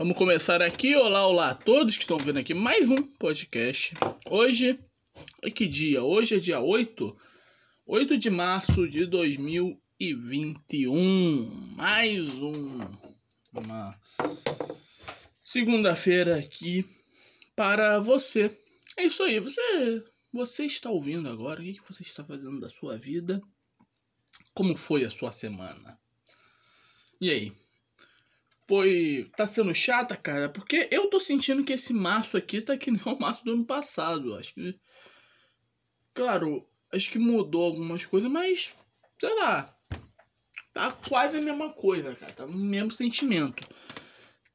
Vamos começar aqui. Olá, olá a todos que estão vendo aqui mais um podcast. Hoje é que dia? Hoje é dia 8, 8 de março de 2021. Mais um uma segunda-feira aqui para você. É isso aí, você você está ouvindo agora? O que você está fazendo da sua vida? Como foi a sua semana? E aí? Foi. tá sendo chata, cara, porque eu tô sentindo que esse março aqui tá que nem o março do ano passado. Acho que. Claro, acho que mudou algumas coisas, mas. sei lá. Tá quase a mesma coisa, cara. Tá o mesmo sentimento.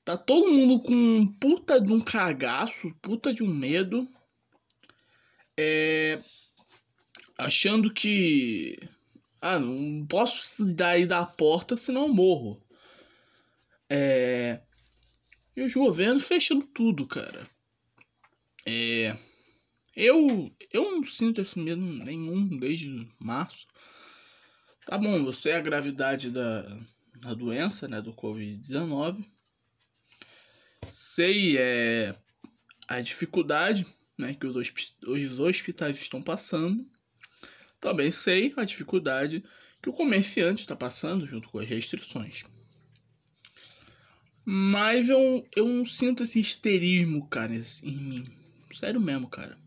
Tá todo mundo com um puta de um cagaço, puta de um medo. É. Achando que. Ah, não posso sair da porta senão eu morro. É... E os governos fechando tudo, cara. É... Eu, eu não sinto esse medo nenhum desde março. Tá bom, eu sei a gravidade da, da doença, né, do Covid-19. Sei é, a dificuldade né, que os, os hospitais estão passando. Também sei a dificuldade que o comerciante está passando junto com as restrições. Mas eu, eu não sinto esse histerismo, cara, em mim. Sério mesmo, cara.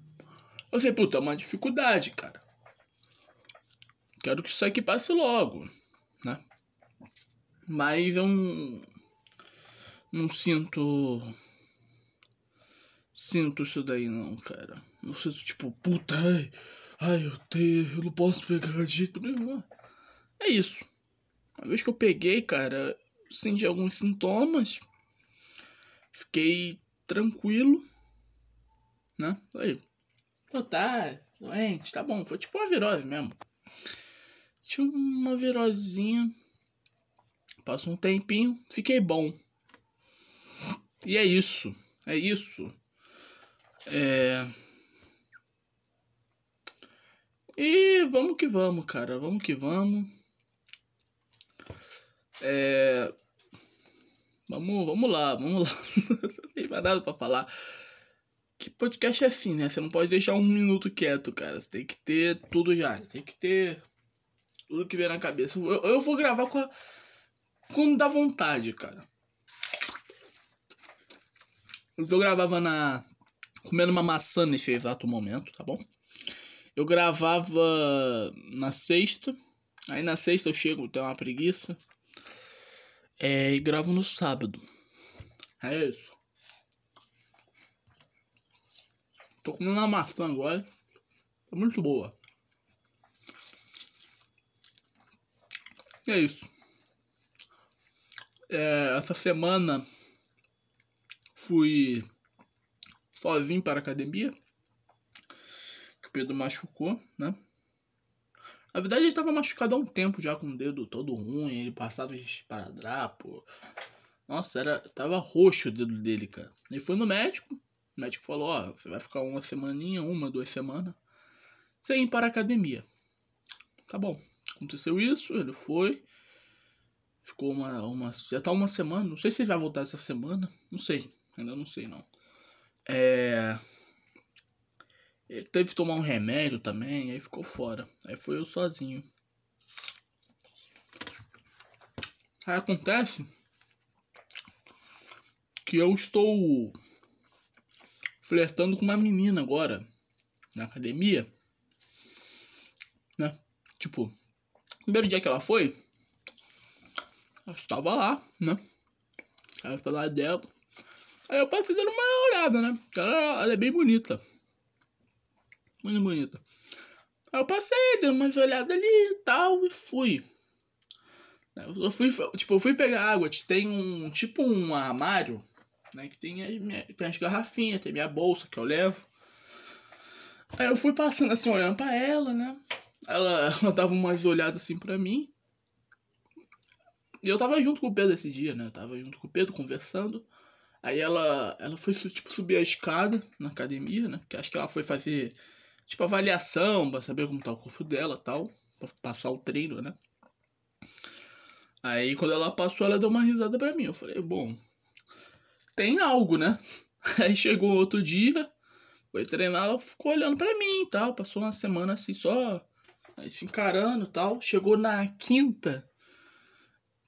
Eu sei, puta, é uma dificuldade, cara. Quero que isso aqui passe logo, né? Mas eu não, não sinto. Sinto isso daí, não, cara. Não sinto, tipo, puta, ai, ai eu, tenho, eu não posso pegar de jeito nenhum. É isso. Uma vez que eu peguei, cara, senti alguns sintomas, fiquei tranquilo, né? Aí, pô, tá doente, tá bom, foi tipo uma virose mesmo. Tinha uma virosinha, passou um tempinho, fiquei bom. E é isso, é isso. É... E vamos que vamos, cara, vamos que vamos. É... Vamos, vamos lá, vamos lá. não tem mais nada pra falar. Que podcast é assim, né? Você não pode deixar um minuto quieto, cara. Você tem que ter tudo já. Tem que ter tudo que vem na cabeça. Eu, eu vou gravar com a... quando dá vontade, cara. Eu gravava na. comendo uma maçã nesse exato momento, tá bom? Eu gravava na sexta. Aí na sexta eu chego, tenho uma preguiça. É, e gravo no sábado. É isso. Tô comendo uma maçã agora. Tá muito boa. E é isso. É, essa semana fui sozinho para a academia. Que o Pedro machucou, né? Na verdade, ele estava machucado há um tempo já com o dedo todo ruim. Ele passava esparadrapo. Nossa, era, tava roxo o dedo dele, cara. Ele foi no médico. O médico falou: Ó, você vai ficar uma semaninha, uma, duas semanas, sem ir para a academia. Tá bom. Aconteceu isso, ele foi. Ficou uma, uma. Já tá uma semana. Não sei se ele vai voltar essa semana. Não sei. Ainda não sei, não. É. Ele teve que tomar um remédio também, aí ficou fora. Aí foi eu sozinho. Aí acontece que eu estou flertando com uma menina agora na academia, né? Tipo, primeiro dia que ela foi, eu estava lá, né? Ela estava lá dela. Aí eu passei dando uma olhada, né? Ela, ela é bem bonita. Muito bonita. Aí eu passei, dei umas olhadas ali e tal, e fui. Eu fui, tipo, eu fui pegar água, tem um, tipo um armário, né, que tem, as, tem as garrafinhas, tem minha bolsa que eu levo. Aí eu fui passando assim, olhando pra ela, né, ela, ela dava umas olhadas assim pra mim. E eu tava junto com o Pedro esse dia, né, eu tava junto com o Pedro conversando. Aí ela, ela foi, tipo, subir a escada na academia, né, porque acho que ela foi fazer tipo, avaliação pra saber como tá o corpo dela tal. Pra passar o treino, né? Aí quando ela passou, ela deu uma risada pra mim. Eu falei, bom. tem algo, né? Aí chegou outro dia, foi treinar, ela ficou olhando pra mim e tal. Passou uma semana assim só, aí se encarando e tal. Chegou na quinta,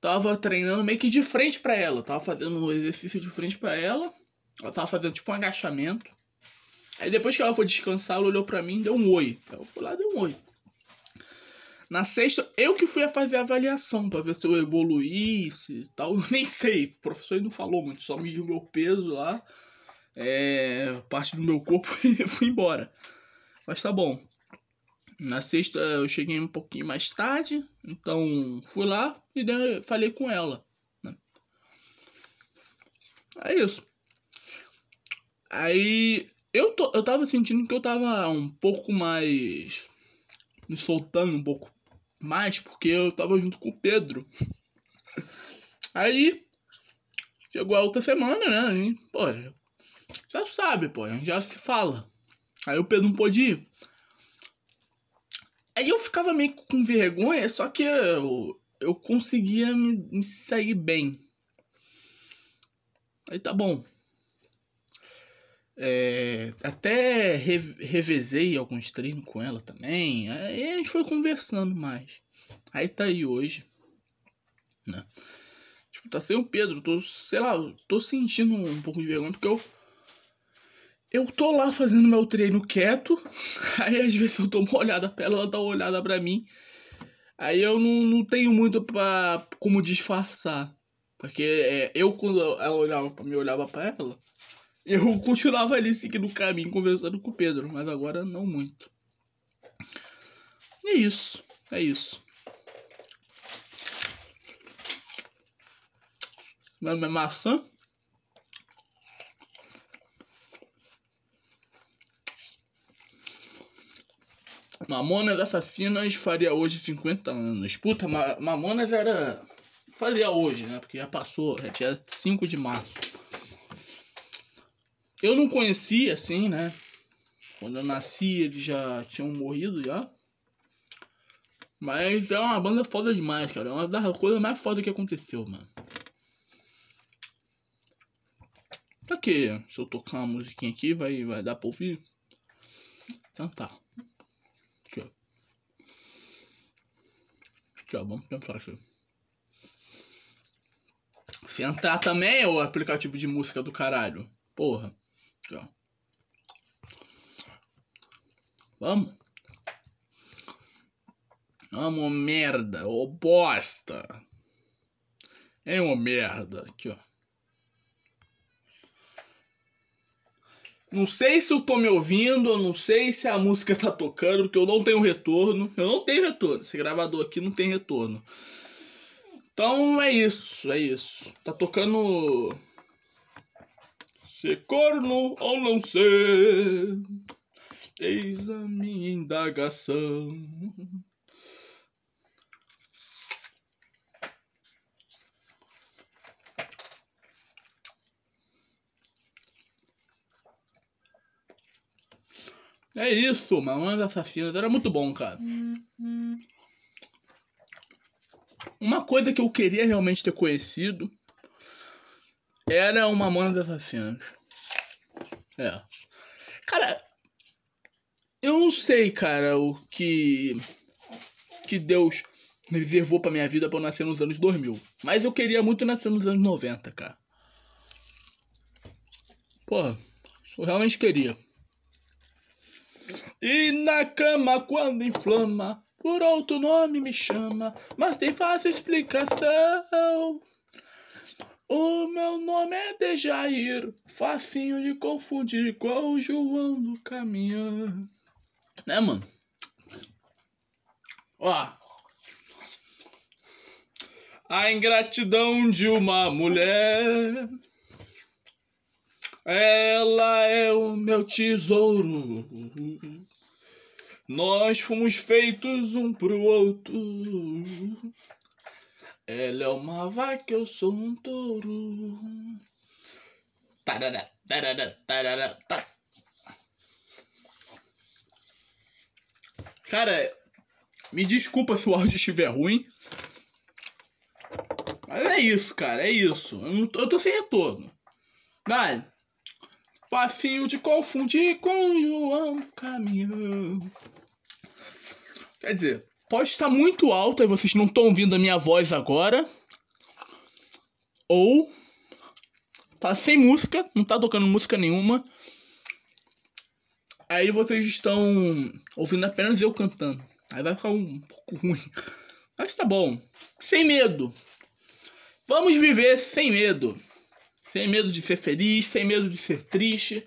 tava treinando meio que de frente pra ela. Tava fazendo um exercício de frente pra ela. Ela tava fazendo tipo um agachamento. Aí depois que ela foi descansar, ela olhou pra mim e deu um oi. Eu fui lá dei um oi. Na sexta, eu que fui a fazer a avaliação para ver se eu evoluísse e tal. Eu nem sei, o professor não falou muito, só mediu meu peso lá, é, parte do meu corpo e fui embora. Mas tá bom. Na sexta eu cheguei um pouquinho mais tarde, então fui lá e falei com ela. Né? É isso. Aí eu, tô, eu tava sentindo que eu tava um pouco mais. me soltando um pouco mais, porque eu tava junto com o Pedro. Aí. chegou a outra semana, né? E, pô, já sabe, pô, já se fala. Aí o Pedro não pôde ir. Aí eu ficava meio com vergonha, só que eu, eu conseguia me, me sair bem. Aí tá bom. É, até re, revezei alguns treinos com ela também. Aí a gente foi conversando mais. Aí tá aí hoje. Né? Tipo, tá sem o Pedro. Tô, sei lá, tô sentindo um pouco de vergonha porque eu. Eu tô lá fazendo meu treino quieto. Aí às vezes eu dou uma olhada pra ela, ela dá uma olhada pra mim. Aí eu não, não tenho muito pra como disfarçar. Porque é, eu, quando ela olhava pra mim, olhava pra ela. Eu continuava ali seguindo o caminho, conversando com o Pedro, mas agora não muito. E é isso, é isso. Meu nome é maçã. Mamonas Assassinas faria hoje 50 anos. Puta, Mamonas era. Faria hoje, né? Porque já passou, já tinha 5 de março. Eu não conhecia, assim, né? Quando eu nasci, eles já tinham morrido já. Mas é uma banda foda demais, cara. É uma das coisas mais fodas que aconteceu, mano. Pra quê? Se eu tocar uma musiquinha aqui, vai, vai dar pra ouvir? Então tá. Aqui, ó. Aqui, ó. Vamos pensar aqui. Sentar também é o aplicativo de música do caralho. Porra. Aqui. Vamos. Vamos, merda. Ô, bosta. É uma merda. Aqui, ó. Não sei se eu tô me ouvindo, eu não sei se a música tá tocando, porque eu não tenho retorno. Eu não tenho retorno. Esse gravador aqui não tem retorno. Então é isso, é isso. Tá tocando Ser corno ou não ser, eis a minha indagação. É isso, Mamonas Assassinas. Era muito bom, cara. Uma coisa que eu queria realmente ter conhecido era uma Mamonas Assassinas. É. Cara, eu não sei, cara, o que que Deus reservou pra minha vida pra eu nascer nos anos 2000. Mas eu queria muito nascer nos anos 90, cara. Porra, eu realmente queria. E na cama quando inflama, por outro nome me chama, mas tem fácil explicação. O meu nome é Dejair, facinho de confundir com o João do Caminhão. Né, mano? Ó. A ingratidão de uma mulher. Ela é o meu tesouro. Nós fomos feitos um pro outro. Ela é uma vaca, eu sou um touro. Tarará, tarará, tarará, tá. Cara, me desculpa se o áudio estiver ruim. Mas é isso, cara, é isso. Eu, não, eu tô sem retorno. Vai. Facinho de confundir com João Caminhão. Quer dizer, pode estar muito alto e vocês não estão ouvindo a minha voz agora. Ou tá sem música, não tá tocando música nenhuma. Aí vocês estão ouvindo apenas eu cantando. Aí vai ficar um pouco ruim. Mas tá bom. Sem medo. Vamos viver sem medo. Sem medo de ser feliz, sem medo de ser triste.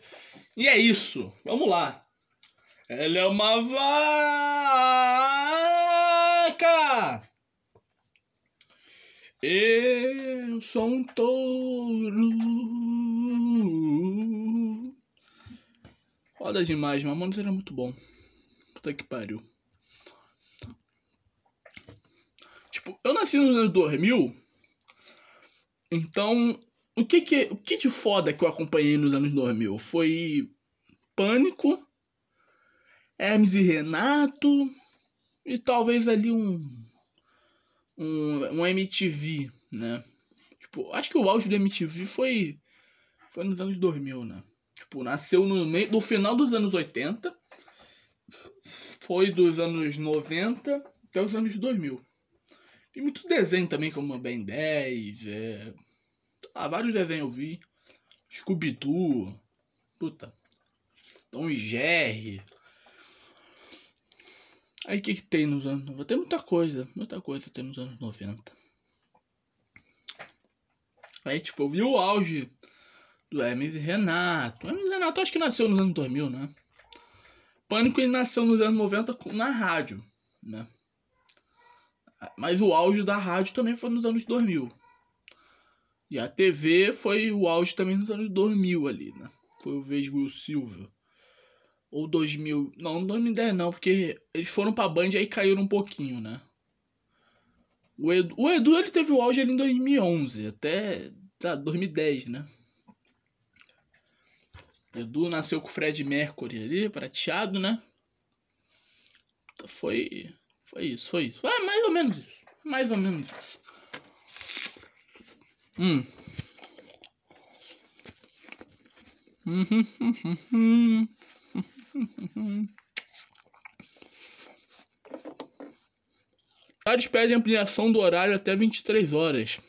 E é isso. Vamos lá. Ela é uma Eu sou um touro. Foda demais, Mamonas era muito bom. Puta que pariu. Tipo, eu nasci no ano 2000. Então, o que que, o que de foda que eu acompanhei nos anos 2000? Foi Pânico, Hermes e Renato e talvez ali um um, um MTV, né? Tipo, acho que o auge do MTV foi foi nos anos 2000, né? Tipo, nasceu no meio do final dos anos 80, foi dos anos 90 até os anos 2000. Tem muito desenho também, como Ben 10, é... ah, vários desenhos eu vi. Scooby-Doo, puta, Tom e Jerry. Aí o que, que tem nos anos 90? Tem muita coisa, muita coisa tem nos anos 90. Aí, tipo, eu vi o auge do Hermes e Renato. O Hermes e Renato acho que nasceu nos anos 2000, né? Pânico ele nasceu nos anos 90 na rádio, né? Mas o auge da rádio também foi nos anos 2000. E a TV foi o auge também nos anos 2000 ali, né? Foi o Vesgo Silva. Ou 2000. Não, 2010 não, porque eles foram pra Band e aí caíram um pouquinho, né? O Edu, o Edu ele teve o auge ali em 2011, até tá, 2010, né? Edu nasceu com o Fred Mercury ali, prateado, né? Foi. Foi isso, foi isso. É mais ou menos isso. Mais ou menos isso. Hum. Uhum, uhum, uhum. Vários pedem ampliação do horário até 23 horas.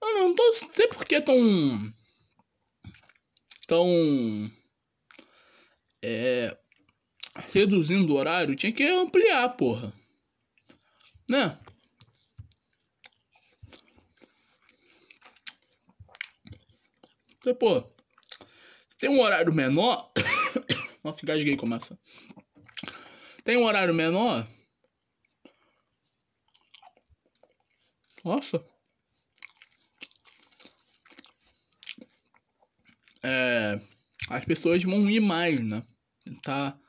Mano, não tô, sei por que tão. tão. É. reduzindo o horário. Tinha que ampliar, porra. Né? Você, pô. Tem um horário menor. Nossa, engasguei com massa. Tem um horário menor. Nossa. É, as pessoas vão ir mais, né? Tentar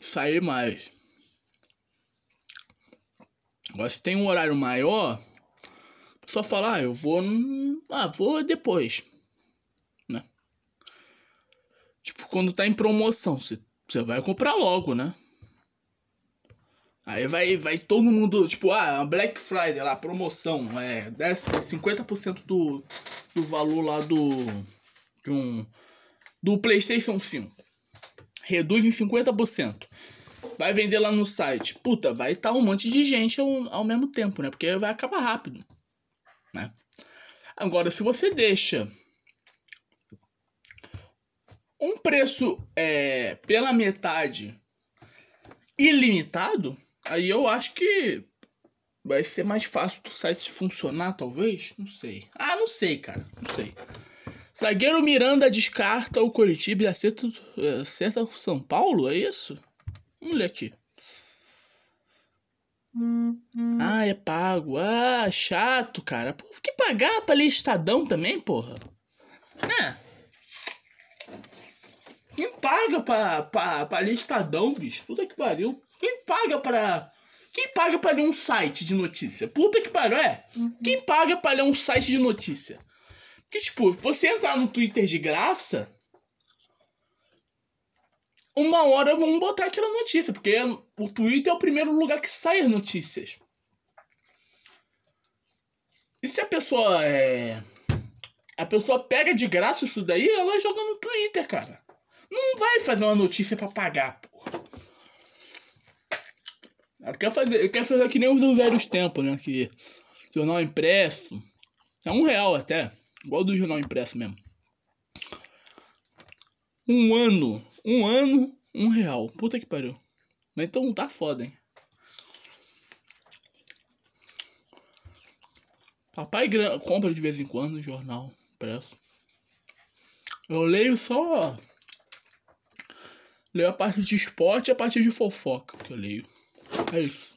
sair mais. Agora, se tem um horário maior, só falar, ah, eu vou. Ah, vou depois. Quando tá em promoção. Você, vai comprar logo, né? Aí vai, vai todo mundo, tipo, ah, Black Friday lá, promoção, é, desce 50% do, do valor lá do, de um, do PlayStation 5. Reduz em 50%. Vai vender lá no site. Puta, vai estar tá um monte de gente ao, ao mesmo tempo, né? Porque vai acabar rápido, né? Agora, se você deixa um preço é, pela metade ilimitado, aí eu acho que vai ser mais fácil do site funcionar, talvez. Não sei. Ah, não sei, cara. Não sei. Zagueiro Miranda descarta o Curitiba e acerta, acerta o São Paulo, é isso? Vamos ler aqui. Ah, é pago. Ah, chato, cara. Por que pagar pra ler Estadão também, porra? Né? Quem paga pra, pra, pra ler Estadão, bicho? Puta que pariu. Quem paga pra. Quem paga pra ler um site de notícia? Puta que pariu, é? Uhum. Quem paga pra ler um site de notícia? Porque, tipo, você entrar no Twitter de graça. Uma hora vão botar aquela notícia, porque o Twitter é o primeiro lugar que sai as notícias. E se a pessoa é A pessoa pega de graça isso daí ela joga no Twitter, cara. Não vai fazer uma notícia pra pagar, porra. Ela quer fazer, quer fazer que nem os dos velhos tempos, né? Que jornal impresso. É um real até. Igual do jornal impresso mesmo. Um ano. Um ano, um real. Puta que pariu. Mas então tá foda, hein? Papai compra de vez em quando jornal impresso. Eu leio só. Leio a parte de esporte e a parte de fofoca que eu leio. É isso.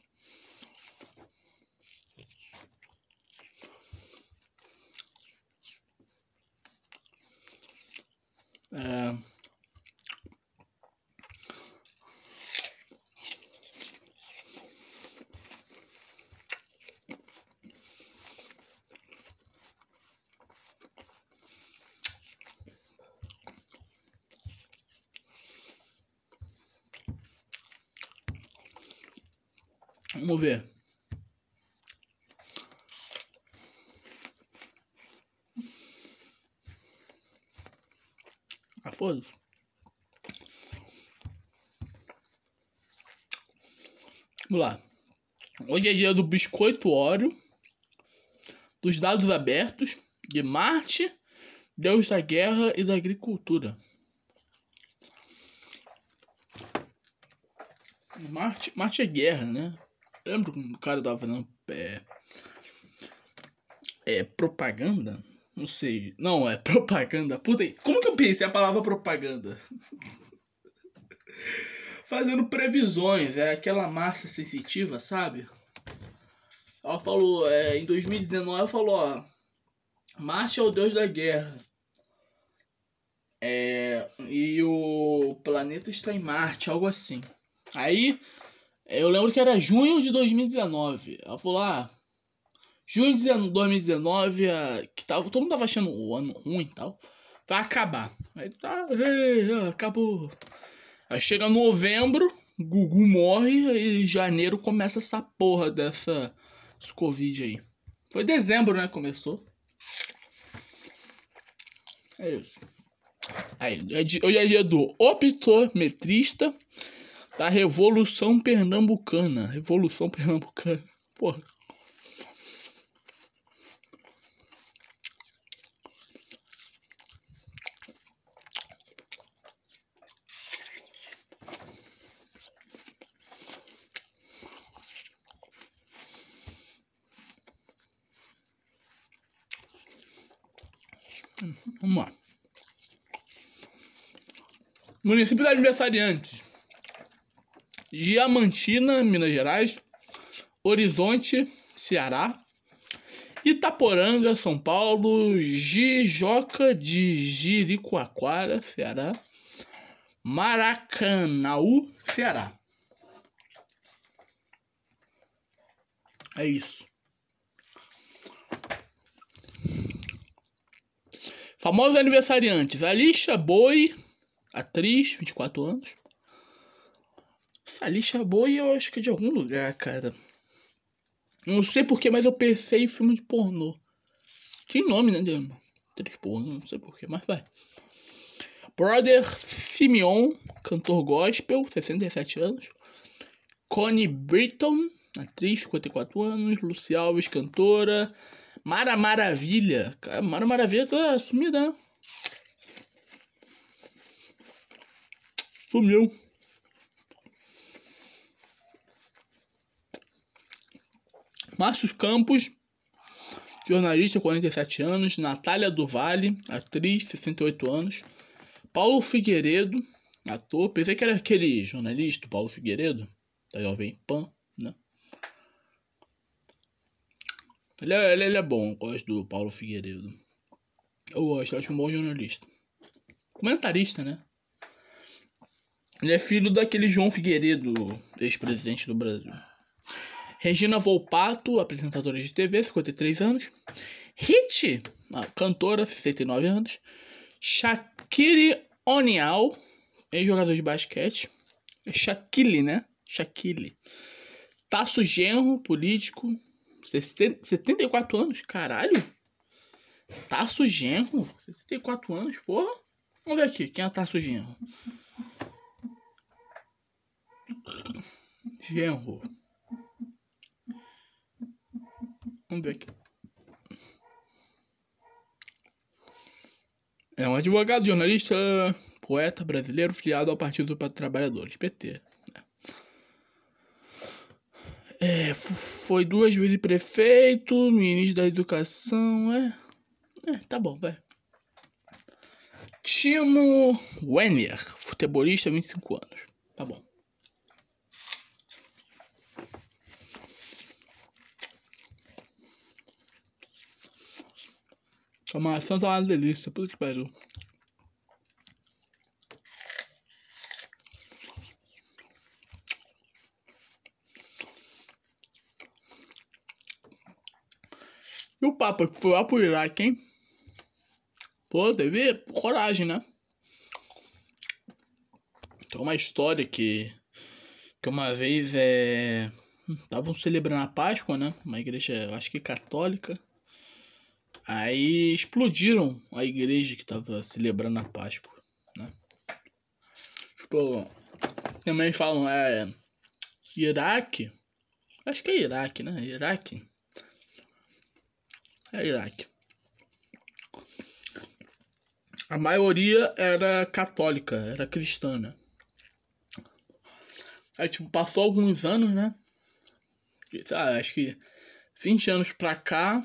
É... Vamos ver. Ah, foda-se. Vamos lá. Hoje é dia do biscoito óleo, dos dados abertos, de Marte, Deus da guerra e da agricultura. Marte, Marte é guerra, né? lembro que o cara tava fazendo é, é propaganda? Não sei. Não, é propaganda. Puta, como que eu pensei a palavra propaganda? Fazendo previsões, é aquela massa sensitiva, sabe? Ela falou, é, em 2019, ela falou, ó, Marte é o deus da guerra. É, e o planeta está em Marte, algo assim. Aí eu lembro que era junho de 2019. Ela falou, ah, junho de 2019, que tava, todo mundo tava achando o ano ruim e tal, vai acabar. Aí tá, acabou. Aí chega novembro, Gugu morre e janeiro começa essa porra dessa Covid aí. Foi dezembro, né? Começou. É isso. Aí, é hoje é dia do optometrista da Revolução Pernambucana. Revolução Pernambucana. Porra. Vamos lá. Município de aniversariantes. Diamantina, Minas Gerais, Horizonte, Ceará, Itaporanga, São Paulo, Jijoca de Jericoacoara, Ceará, Maracanaú, Ceará. É isso. Famosos aniversariantes: Alicia Boi, atriz, 24 anos. Essa lixa boa eu acho que é de algum lugar, cara. Não sei porquê, mas eu pensei em filme de pornô. Tem nome, né? De atriz pornô, não sei porquê, mas vai. Brother Simeon, cantor gospel, 67 anos. Connie Britton, atriz, 54 anos. Luci Alves, cantora. Mara Maravilha. Cara, Mara Maravilha tá sumida, né? Sumiu. Márcio Campos, jornalista, 47 anos. Natália do Vale, atriz, 68 anos. Paulo Figueiredo, ator. Pensei que era aquele jornalista, Paulo Figueiredo, da Jovem Pan, né? Ele é, ele, ele é bom, eu gosto do Paulo Figueiredo. Eu gosto, acho um bom jornalista. Comentarista, né? Ele é filho daquele João Figueiredo, ex-presidente do Brasil. Regina Volpato, apresentadora de TV, 53 anos. Hit, cantora, 69 anos. Shakiri Onial, ex-jogador de basquete. Shaquille, né? Shaquille. Tasso Genro, político, 74 anos, caralho. Tarso Genro? 64 anos, porra. Vamos ver aqui, quem é Tarso Genro? Genro. Vamos ver aqui. É um advogado, jornalista, poeta brasileiro filiado ao Partido dos Trabalhadores, PT. É, foi duas vezes prefeito, ministro da educação, é. É, tá bom, vai. Timo Werner, futebolista, 25 anos. Tá bom. A maçã tá uma delícia, puta que pariu. E o Papa que foi lá pro Iraque, hein? Pô, teve coragem, né? Tem uma história que. Que uma vez é. Estavam celebrando a Páscoa, né? Uma igreja, acho que católica. Aí explodiram a igreja que tava celebrando a Páscoa, né? Tipo, também falam, é. Iraque. Acho que é Iraque, né? Iraque. É Iraque. A maioria era católica, era cristã, né? Aí, tipo, passou alguns anos, né? Ah, acho que 20 anos pra cá,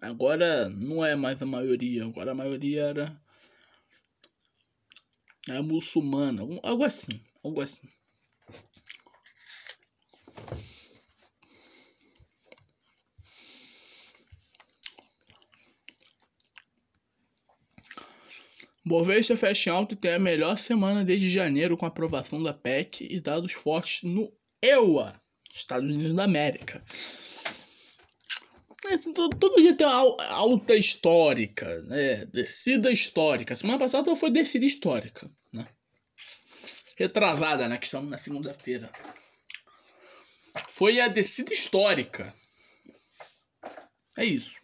Agora não é mais a maioria, agora a maioria era é muçulmana, algo assim, algo assim. Bovespa fecha alto e tem a melhor semana desde janeiro com aprovação da PEC e dados fortes no EUA, Estados Unidos da América. Todo dia tem uma alta histórica, né? Descida histórica. Semana passada foi descida histórica, né? Retrasada, né? Que estamos na segunda-feira. Foi a descida histórica. É isso.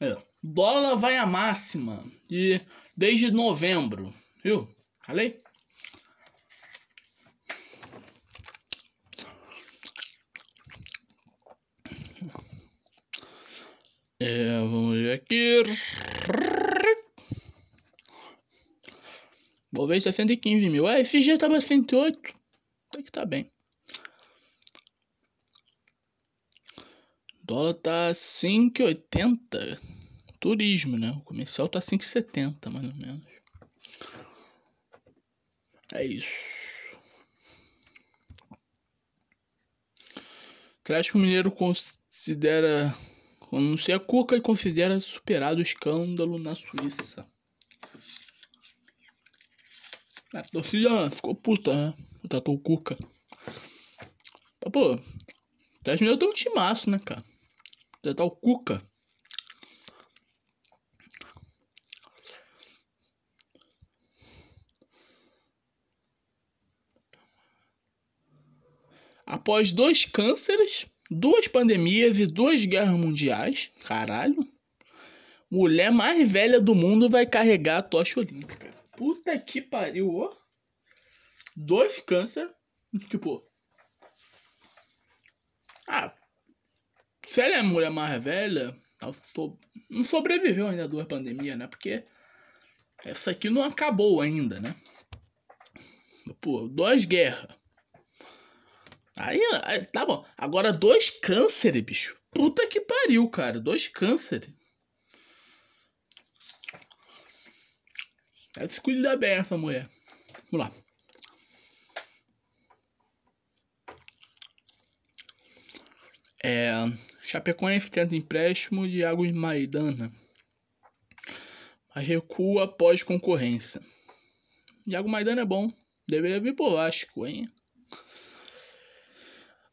É. Dólar vai à máxima. E desde novembro. Viu? Falei? É, vamos ver aqui. Vou ver 615 mil. É, esse dia tava 108. Tem que tá bem. O dólar tá 5,80. Turismo, né? O comercial tá 5,70 mais ou menos. É isso. Atlético Mineiro considera Anuncia Cuca e considera superado o escândalo na Suíça. A torcida ficou puta, né? Tratou o Cuca. Mas, pô, o Mineiro tem um timaço, né, cara? Tratar o Cuca. Após dois cânceres, duas pandemias e duas guerras mundiais. Caralho. Mulher mais velha do mundo vai carregar a tocha olímpica. Puta que pariu, ó. Dois câncer. Tipo. Ah. Se ela é mulher mais velha, so... não sobreviveu ainda a duas pandemias, né? Porque essa aqui não acabou ainda, né? Pô, duas guerras. Aí, aí, tá bom. Agora, dois cânceres, bicho. Puta que pariu, cara. Dois cânceres. Ela se cuida bem, essa mulher. Vamos lá. É, Chapecoense tenta empréstimo de Águas Maidana. Mas recua após concorrência. Iago Maidana é bom. Deveria vir pro Vasco, hein?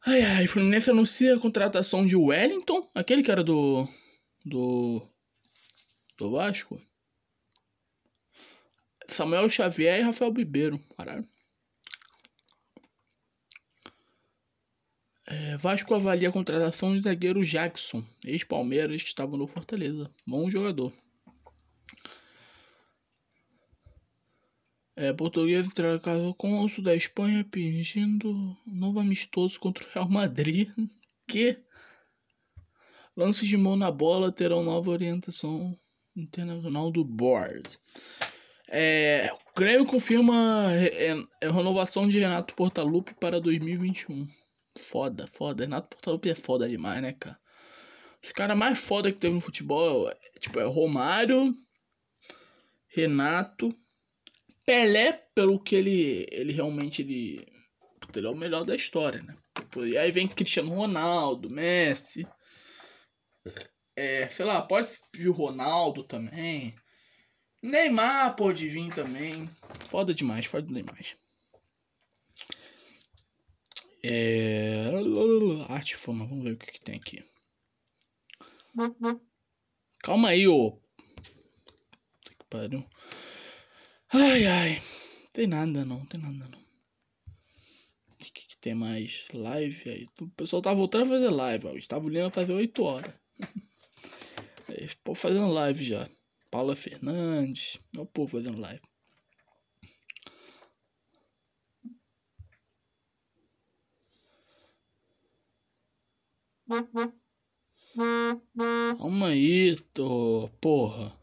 Ai, ai, Fluminense anuncia a contratação de Wellington, aquele que era do. do. do Vasco. Samuel Xavier e Rafael Bibeiro, caralho. É, Vasco avalia a contratação do zagueiro Jackson, ex-Palmeiras, que estava no Fortaleza. Bom jogador. É, português entrar casou com o da Espanha pedindo novo amistoso contra o Real Madrid. Que lances de mão na bola terão nova orientação internacional do board. É, o Grêmio confirma é, é, renovação de Renato Portaluppi para 2021. Foda, foda. Renato Portaluppi é foda demais, né, cara? Os caras mais foda que teve no futebol é, tipo, é Romário, Renato, Pelé, pelo que ele, ele realmente ele, ele é o melhor da história, né? E aí vem Cristiano Ronaldo, Messi. É, sei lá, pode vir o Ronaldo também. Neymar pode vir também. Foda demais, foda demais. É... Arte fama, vamos ver o que, que tem aqui. Calma aí, ô. Que pariu. Ai, ai. Tem nada não, tem nada não. O que, que tem mais? Live aí. O pessoal tá voltando a fazer live, ó. Estava olhando fazer 8 horas. É, pô, fazendo live já. Paula Fernandes. Olha o povo fazendo live. Calma aí, tô. Porra.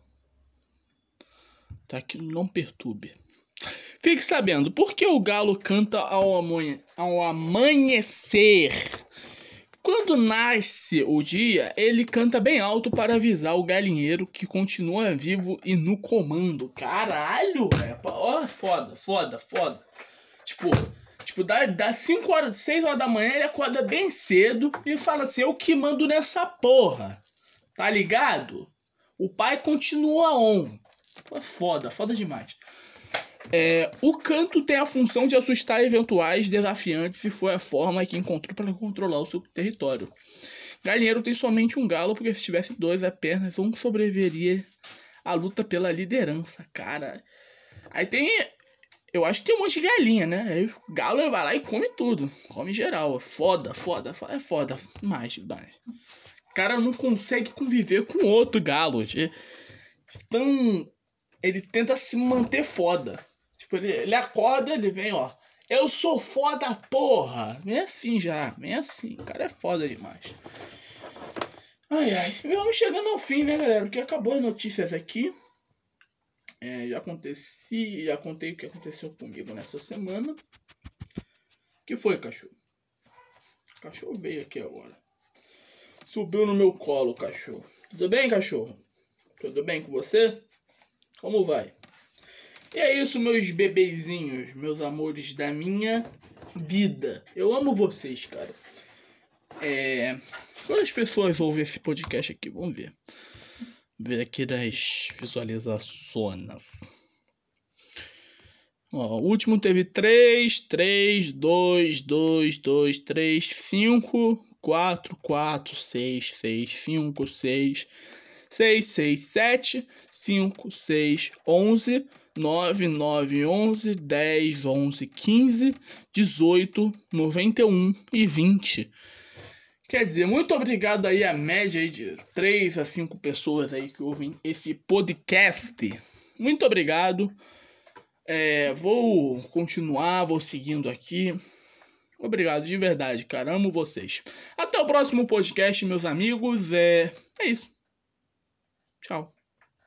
Tá aqui, não perturbe. Fique sabendo, por que o galo canta ao, amanhe ao amanhecer? Quando nasce o dia, ele canta bem alto para avisar o galinheiro que continua vivo e no comando. Caralho, velho. Ó, foda, foda, foda. Tipo, tipo dá, dá 5 horas, 6 horas da manhã, ele acorda bem cedo e fala assim: Eu que mando nessa porra. Tá ligado? O pai continua on. É foda, foda demais. É, o canto tem a função de assustar eventuais desafiantes e foi a forma que encontrou para controlar o seu território. Galinheiro tem somente um galo, porque se tivesse dois apenas, um sobreviveria à luta pela liderança, cara. Aí tem. Eu acho que tem um monte de galinha, né? Aí o galo vai lá e come tudo. Come geral. Foda, foda, é foda. Mais, mais. O cara não consegue conviver com outro galo. Tão ele tenta se manter foda. Tipo, ele, ele acorda, ele vem, ó. Eu sou foda, porra! Vem assim já, vem assim. O cara é foda demais. Ai, ai. Vamos chegando ao fim, né, galera? Porque acabou as notícias aqui. É, já aconteci, já contei o que aconteceu comigo nessa semana. que foi, cachorro? O cachorro veio aqui agora. Subiu no meu colo, cachorro. Tudo bem, cachorro? Tudo bem com você? Como vai? E é isso, meus bebezinhos, meus amores da minha vida. Eu amo vocês, cara. É... Quantas pessoas ouvem esse podcast aqui? Vamos ver. Ver aqui das visualizações. Ó, o último teve 3, 3, 2, 2, 2, 3, 5, 4, 4, 6, 6, 5, 6, 6, 6, 7, 5, 6, 11, 9, 9, 11, 10, 11, 15, 18, 91 e 20. Quer dizer, muito obrigado aí a média aí de 3 a 5 pessoas aí que ouvem esse podcast. Muito obrigado. É, vou continuar, vou seguindo aqui. Obrigado de verdade, cara. Amo vocês. Até o próximo podcast, meus amigos. É, é isso. Ciao.